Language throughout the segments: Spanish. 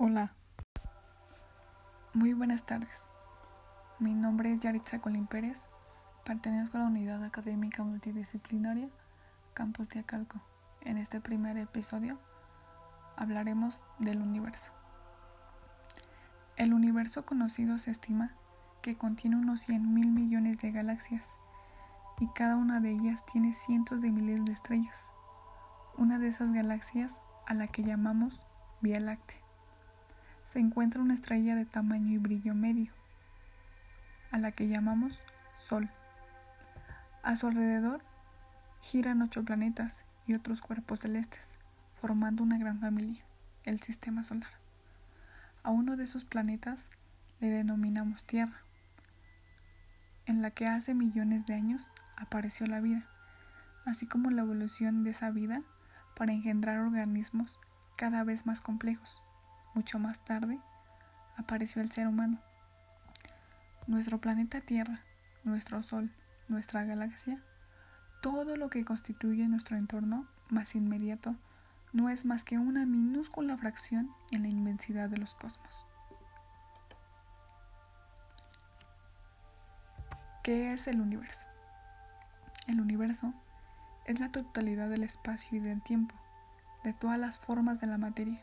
Hola. Muy buenas tardes. Mi nombre es Yaritza Colín Pérez. Pertenezco a la Unidad Académica Multidisciplinaria Campus de Acalco. En este primer episodio hablaremos del universo. El universo conocido se estima que contiene unos 100 mil millones de galaxias y cada una de ellas tiene cientos de miles de estrellas. Una de esas galaxias a la que llamamos Vía Láctea se encuentra una estrella de tamaño y brillo medio, a la que llamamos Sol. A su alrededor giran ocho planetas y otros cuerpos celestes, formando una gran familia, el Sistema Solar. A uno de esos planetas le denominamos Tierra, en la que hace millones de años apareció la vida, así como la evolución de esa vida para engendrar organismos cada vez más complejos mucho más tarde, apareció el ser humano. Nuestro planeta Tierra, nuestro Sol, nuestra galaxia, todo lo que constituye nuestro entorno más inmediato no es más que una minúscula fracción en la inmensidad de los cosmos. ¿Qué es el universo? El universo es la totalidad del espacio y del tiempo, de todas las formas de la materia,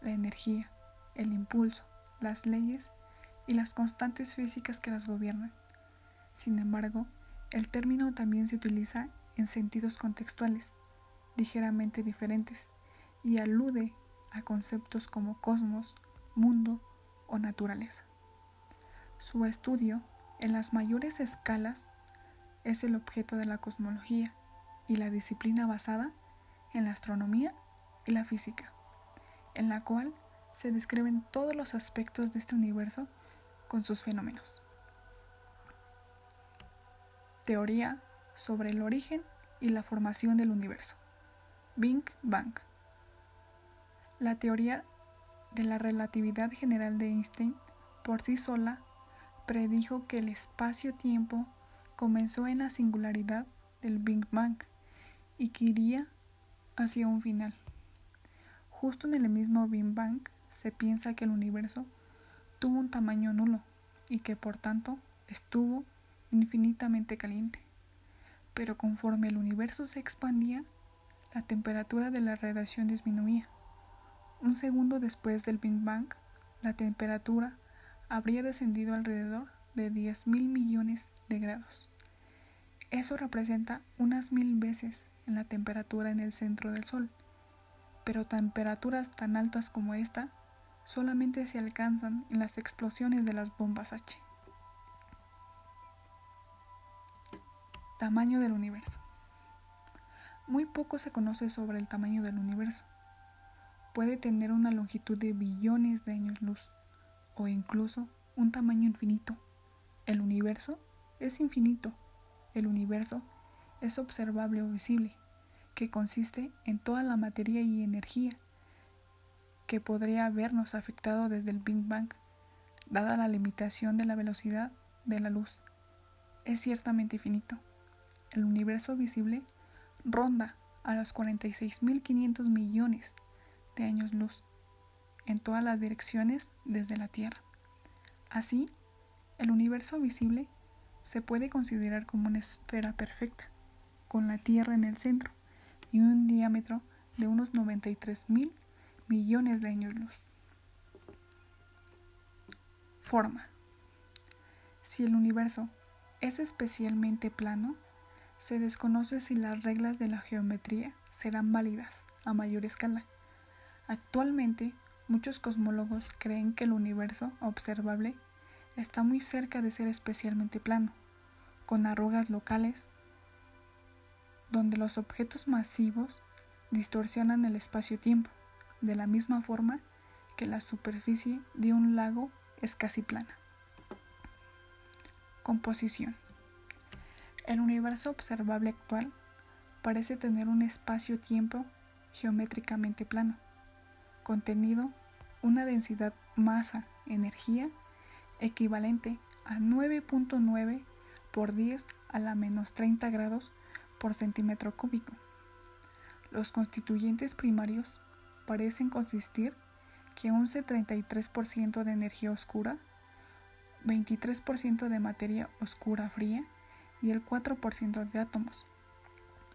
la energía, el impulso, las leyes y las constantes físicas que las gobiernan. Sin embargo, el término también se utiliza en sentidos contextuales, ligeramente diferentes, y alude a conceptos como cosmos, mundo o naturaleza. Su estudio en las mayores escalas es el objeto de la cosmología y la disciplina basada en la astronomía y la física en la cual se describen todos los aspectos de este universo con sus fenómenos. Teoría sobre el origen y la formación del universo. Bing Bang. La teoría de la relatividad general de Einstein por sí sola predijo que el espacio-tiempo comenzó en la singularidad del Big Bang y que iría hacia un final. Justo en el mismo Big Bang se piensa que el universo tuvo un tamaño nulo y que por tanto estuvo infinitamente caliente. Pero conforme el universo se expandía, la temperatura de la radiación disminuía. Un segundo después del Big Bang, la temperatura habría descendido alrededor de 10 mil millones de grados. Eso representa unas mil veces en la temperatura en el centro del Sol pero temperaturas tan altas como esta solamente se alcanzan en las explosiones de las bombas H. Tamaño del universo. Muy poco se conoce sobre el tamaño del universo. Puede tener una longitud de billones de años luz o incluso un tamaño infinito. El universo es infinito. El universo es observable o visible que consiste en toda la materia y energía que podría habernos afectado desde el Big Bang, dada la limitación de la velocidad de la luz. Es ciertamente infinito. El universo visible ronda a los 46.500 millones de años luz en todas las direcciones desde la Tierra. Así, el universo visible se puede considerar como una esfera perfecta, con la Tierra en el centro y un diámetro de unos 93 mil millones de años luz. Forma. Si el universo es especialmente plano, se desconoce si las reglas de la geometría serán válidas a mayor escala. Actualmente, muchos cosmólogos creen que el universo observable está muy cerca de ser especialmente plano, con arrugas locales donde los objetos masivos distorsionan el espacio-tiempo, de la misma forma que la superficie de un lago es casi plana. Composición. El universo observable actual parece tener un espacio-tiempo geométricamente plano, contenido una densidad masa-energía equivalente a 9.9 por 10 a la menos 30 grados por centímetro cúbico. Los constituyentes primarios parecen consistir que un 33% de energía oscura, 23% de materia oscura fría y el 4% de átomos.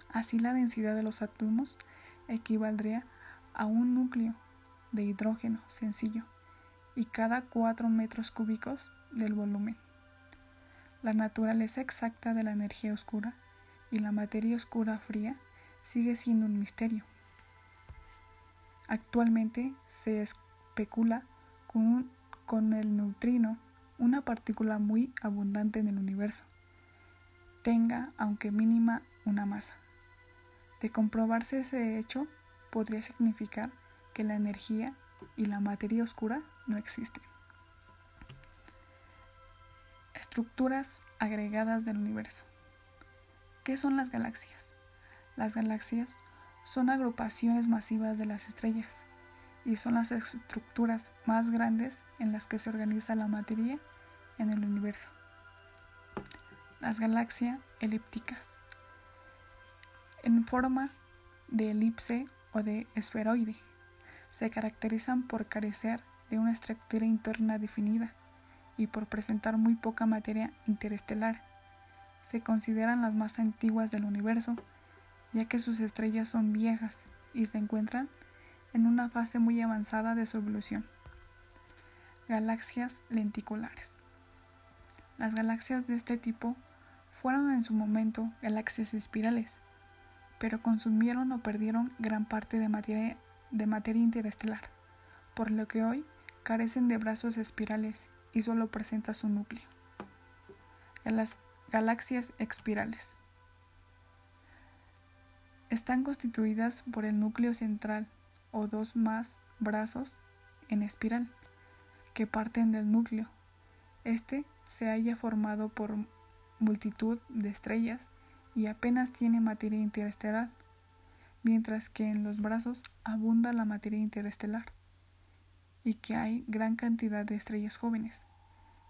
Así la densidad de los átomos equivaldría a un núcleo de hidrógeno sencillo y cada 4 metros cúbicos del volumen. La naturaleza exacta de la energía oscura y la materia oscura fría sigue siendo un misterio. Actualmente se especula con, con el neutrino, una partícula muy abundante en el universo, tenga, aunque mínima, una masa. De comprobarse ese hecho, podría significar que la energía y la materia oscura no existen. Estructuras agregadas del universo. ¿Qué son las galaxias? Las galaxias son agrupaciones masivas de las estrellas y son las estructuras más grandes en las que se organiza la materia en el universo. Las galaxias elípticas. En forma de elipse o de esferoide, se caracterizan por carecer de una estructura interna definida y por presentar muy poca materia interestelar. Se consideran las más antiguas del universo ya que sus estrellas son viejas y se encuentran en una fase muy avanzada de su evolución. Galaxias lenticulares. Las galaxias de este tipo fueron en su momento galaxias espirales, pero consumieron o perdieron gran parte de materia, de materia interestelar, por lo que hoy carecen de brazos espirales y solo presenta su núcleo. Las galaxias espirales. Están constituidas por el núcleo central o dos más brazos en espiral que parten del núcleo. Este se haya formado por multitud de estrellas y apenas tiene materia interestelar, mientras que en los brazos abunda la materia interestelar y que hay gran cantidad de estrellas jóvenes,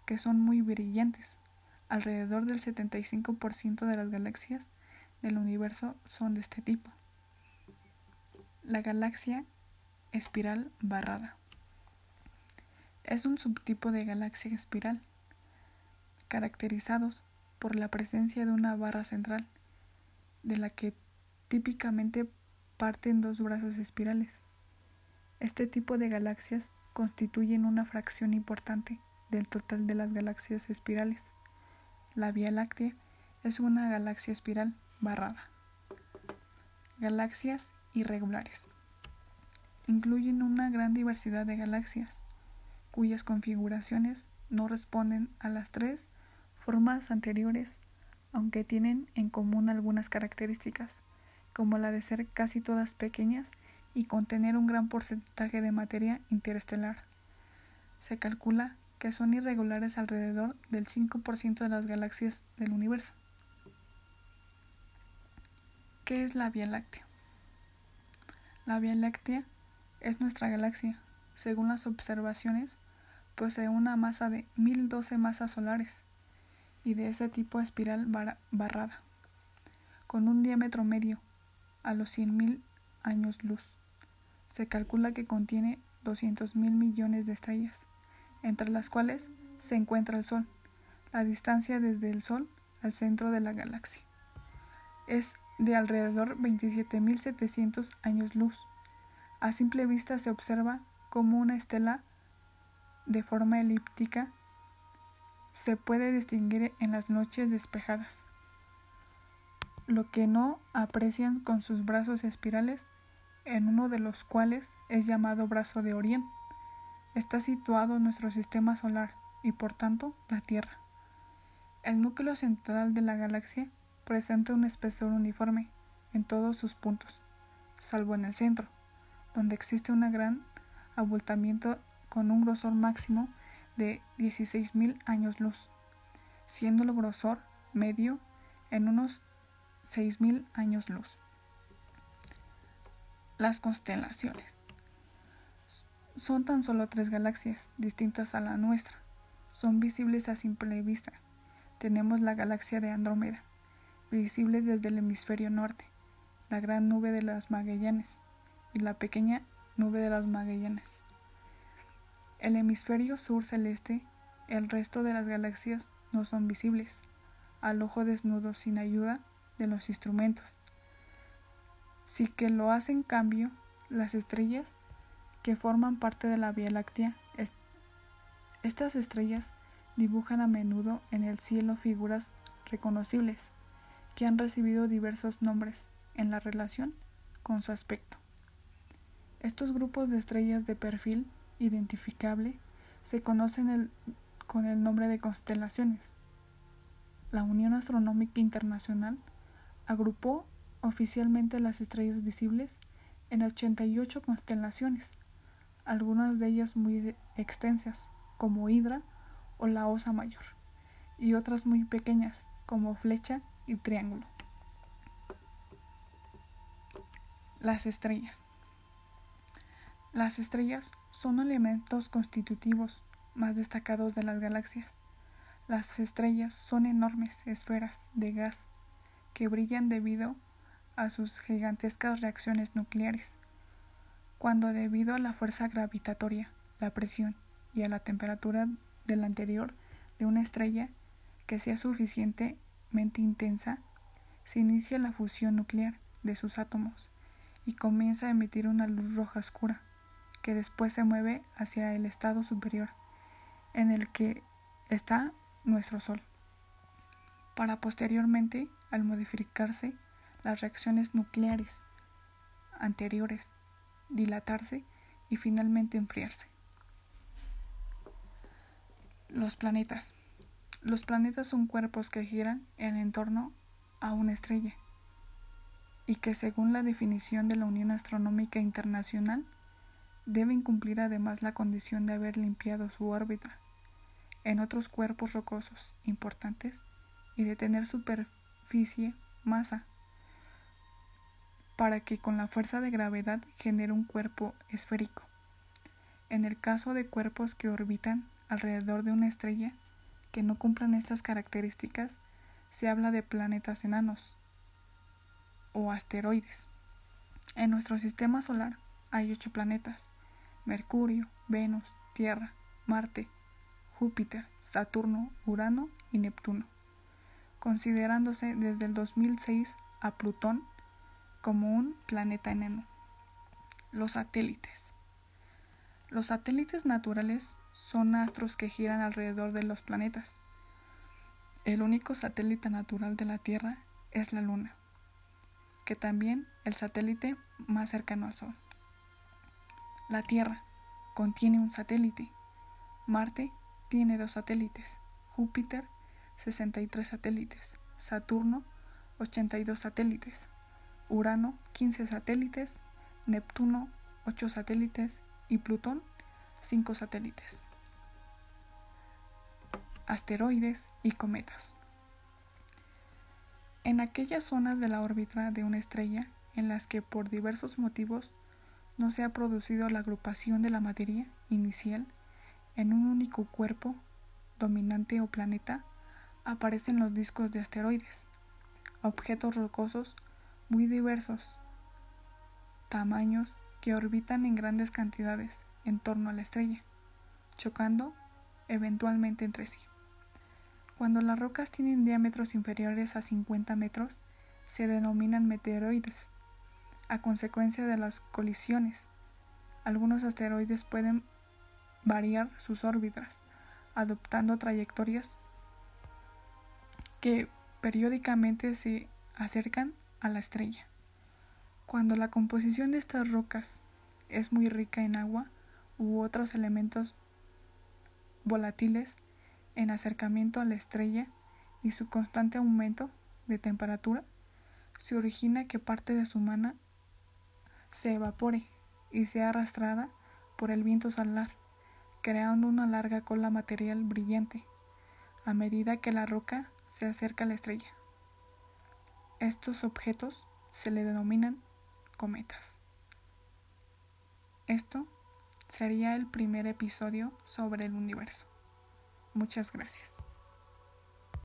que son muy brillantes. Alrededor del 75% de las galaxias del universo son de este tipo. La galaxia espiral barrada. Es un subtipo de galaxia espiral, caracterizados por la presencia de una barra central, de la que típicamente parten dos brazos espirales. Este tipo de galaxias constituyen una fracción importante del total de las galaxias espirales. La Vía Láctea es una galaxia espiral barrada. Galaxias irregulares. Incluyen una gran diversidad de galaxias, cuyas configuraciones no responden a las tres formas anteriores, aunque tienen en común algunas características, como la de ser casi todas pequeñas y contener un gran porcentaje de materia interestelar. Se calcula que son irregulares alrededor del 5% de las galaxias del universo. ¿Qué es la Vía Láctea? La Vía Láctea es nuestra galaxia. Según las observaciones, posee una masa de 1012 masas solares y de ese tipo espiral barrada, con un diámetro medio a los 100.000 años luz. Se calcula que contiene 200.000 millones de estrellas, entre las cuales se encuentra el Sol, la distancia desde el Sol al centro de la galaxia. Es de alrededor 27.700 años luz. A simple vista se observa como una estela de forma elíptica se puede distinguir en las noches despejadas. Lo que no aprecian con sus brazos espirales, en uno de los cuales es llamado brazo de Orión, está situado nuestro sistema solar y por tanto la Tierra. El núcleo central de la galaxia presenta un espesor uniforme en todos sus puntos, salvo en el centro, donde existe un gran abultamiento con un grosor máximo de 16.000 años luz, siendo el grosor medio en unos 6.000 años luz. Las constelaciones. Son tan solo tres galaxias distintas a la nuestra. Son visibles a simple vista. Tenemos la galaxia de Andrómeda, visible desde el hemisferio norte, la gran nube de las Magallanes y la pequeña nube de las Magallanes. el hemisferio sur celeste, el resto de las galaxias no son visibles, al ojo desnudo sin ayuda de los instrumentos. Sí que lo hacen cambio las estrellas que forman parte de la Vía Láctea. Estas estrellas dibujan a menudo en el cielo figuras reconocibles que han recibido diversos nombres en la relación con su aspecto. Estos grupos de estrellas de perfil identificable se conocen con el nombre de constelaciones. La Unión Astronómica Internacional agrupó oficialmente las estrellas visibles en 88 constelaciones, algunas de ellas muy extensas, como Hidra o la Osa Mayor, y otras muy pequeñas, como Flecha y Triángulo. Las estrellas. Las estrellas son elementos constitutivos más destacados de las galaxias. Las estrellas son enormes esferas de gas que brillan debido a sus gigantescas reacciones nucleares. Cuando debido a la fuerza gravitatoria, la presión y a la temperatura del anterior de una estrella que sea suficientemente intensa, se inicia la fusión nuclear de sus átomos y comienza a emitir una luz roja oscura que después se mueve hacia el estado superior, en el que está nuestro Sol, para posteriormente, al modificarse las reacciones nucleares anteriores, dilatarse y finalmente enfriarse. Los planetas. Los planetas son cuerpos que giran en torno a una estrella y que según la definición de la Unión Astronómica Internacional deben cumplir además la condición de haber limpiado su órbita en otros cuerpos rocosos importantes y de tener superficie, masa, para que con la fuerza de gravedad genere un cuerpo esférico. En el caso de cuerpos que orbitan alrededor de una estrella que no cumplan estas características, se habla de planetas enanos o asteroides. En nuestro sistema solar hay ocho planetas, Mercurio, Venus, Tierra, Marte, Júpiter, Saturno, Urano y Neptuno, considerándose desde el 2006 a Plutón como un planeta enano. Los satélites. Los satélites naturales son astros que giran alrededor de los planetas. El único satélite natural de la Tierra es la Luna, que también el satélite más cercano al Sol. La Tierra contiene un satélite. Marte tiene dos satélites. Júpiter 63 satélites. Saturno 82 satélites. Urano 15 satélites. Neptuno 8 satélites. Y Plutón 5 satélites. Asteroides y cometas. En aquellas zonas de la órbita de una estrella en las que por diversos motivos no se ha producido la agrupación de la materia inicial en un único cuerpo dominante o planeta, aparecen los discos de asteroides, objetos rocosos muy diversos, tamaños que orbitan en grandes cantidades en torno a la estrella, chocando eventualmente entre sí. Cuando las rocas tienen diámetros inferiores a 50 metros, se denominan meteoroides a consecuencia de las colisiones. Algunos asteroides pueden variar sus órbitas, adoptando trayectorias que periódicamente se acercan a la estrella. Cuando la composición de estas rocas es muy rica en agua u otros elementos volátiles en acercamiento a la estrella y su constante aumento de temperatura, se origina que parte de su mana se evapore y sea arrastrada por el viento solar, creando una larga cola material brillante a medida que la roca se acerca a la estrella. Estos objetos se le denominan cometas. Esto sería el primer episodio sobre el universo. Muchas gracias.